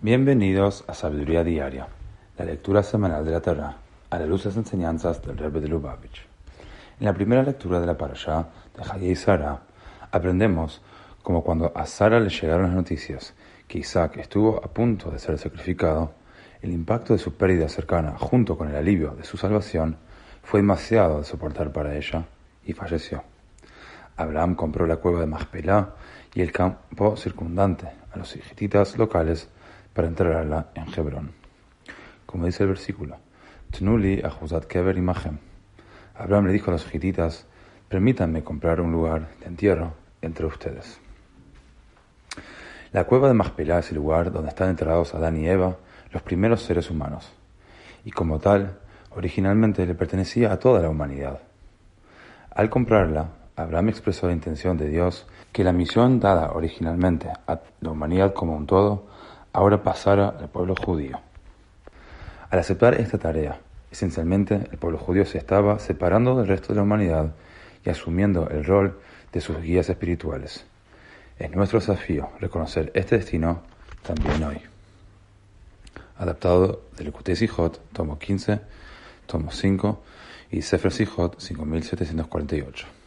Bienvenidos a Sabiduría Diaria, la lectura semanal de la Torah, a la luz de las enseñanzas del Rebbe de Lubavitch. En la primera lectura de la parashá de Hayei y Sara, aprendemos como cuando a Sara le llegaron las noticias que Isaac estuvo a punto de ser sacrificado, el impacto de su pérdida cercana junto con el alivio de su salvación fue demasiado de soportar para ella y falleció. Abraham compró la cueva de Machpelah y el campo circundante a los hititas locales para enterrarla en Hebrón. Como dice el versículo, Tnuli ajuzat kever imagen. Abraham le dijo a los hititas, permítanme comprar un lugar de entierro entre ustedes. La cueva de Machpelah es el lugar donde están enterrados Adán y Eva, los primeros seres humanos, y como tal, originalmente le pertenecía a toda la humanidad. Al comprarla, Abraham expresó la intención de Dios que la misión dada originalmente a la humanidad como un todo ahora pasara al pueblo judío. Al aceptar esta tarea, esencialmente el pueblo judío se estaba separando del resto de la humanidad y asumiendo el rol de sus guías espirituales. Es nuestro desafío reconocer este destino también hoy. Adaptado del Likutei Sijot, tomo 15, tomo 5 y Sefer Sijot 5748.